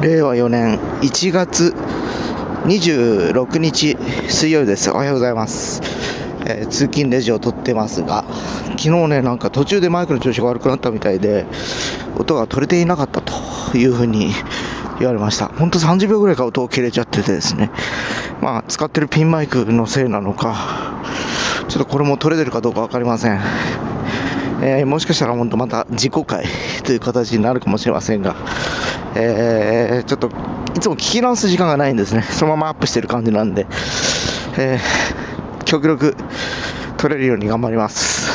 令和4年1月26日水曜日です。おはようございます。えー通勤レジを撮ってますが、昨日ね、なんか途中でマイクの調子が悪くなったみたいで、音が取れていなかったというふうに言われました。ほんと30秒ぐらいか音を切れちゃっててですね、まあ、使ってるピンマイクのせいなのか、ちょっとこれも取れてるかどうかわかりません。えーもしかしたら本当また自己回 という形になるかもしれませんが、えーちょっといつも聞き直す時間がないんですね。そのままアップしてる感じなんで、えー極力取れるように頑張ります。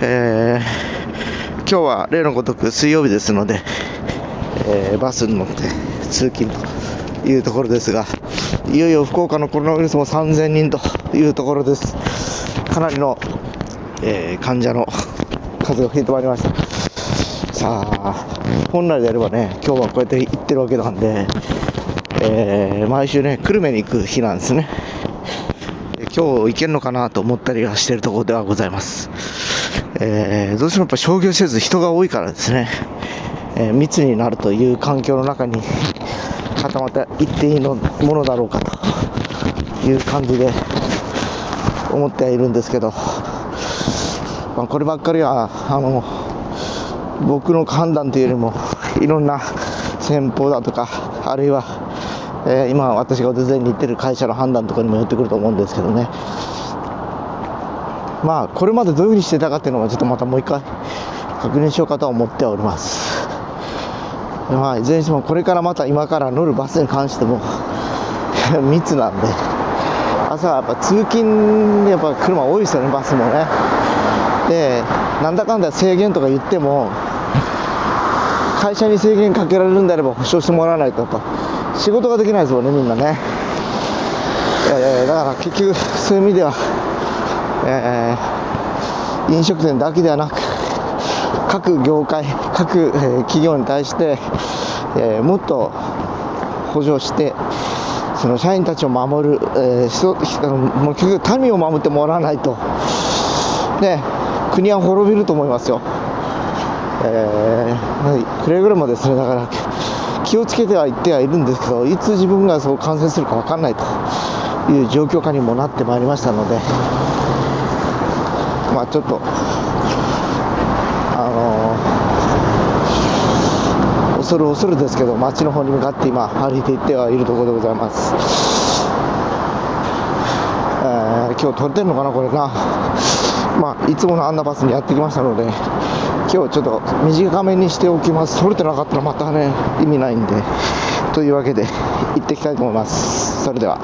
えー今日は例のごとく水曜日ですので、えバスに乗って通勤というところですが、いよいよ福岡のコロナウイルスも3000人というところです。かなりのえー患者の数が増えてまいりました。さあ、本来であればね、今日はこうやって行ってるわけなんで、えー毎週ね、久留米に行く日なんですね。今日行けるのかなと思ったりはしてるところではございます。えーどうしてもやっぱ商業施設人が多いからですね、えー密になるという環境の中に固まって行っていいのものだろうかという感じで思ってはいるんですけど、まあ、こればっかりはあの僕の判断というよりもいろんな先方だとかあるいは、えー今私がお手伝いに行ってる会社の判断とかにもよってくると思うんですけどね。まあこれまでどういうふうにしてたかっていうのはちょっとまたもう一回確認しようかとは思っております。まあいずれにしてもこれからまた今から乗るバスに関しても 密なんで。朝はやっぱ通勤でやっぱ車多いですよねバスもね。でなんだかんだ制限とか言っても会社に制限かけられるんであれば保証してもらわないとやっぱ仕事ができないですもんねみんなね。いやいやいやだから結局そういう意味では、えー飲食店だけではなく各業界各、え企業に対して、えーもっと補助してその社員たちを守る、えー人もう結局民を守ってもらわないと。ね国は滅びると思いますよ。えーくれぐれもですねだから気をつけては言ってはいるんですけどいつ自分がそう感染するか分かんないという状況下にもなってまいりましたのでまあちょっとあのー恐る恐るですけど街の方に向かって今歩いていってはいるところでございます、えー今日撮れてるのかなこれな。まあいつものあんなバスにやってきましたので今日ちょっと短めにしておきます。撮れてなかったらまたね意味ないんで。というわけで行ってきたいと思います。それでは。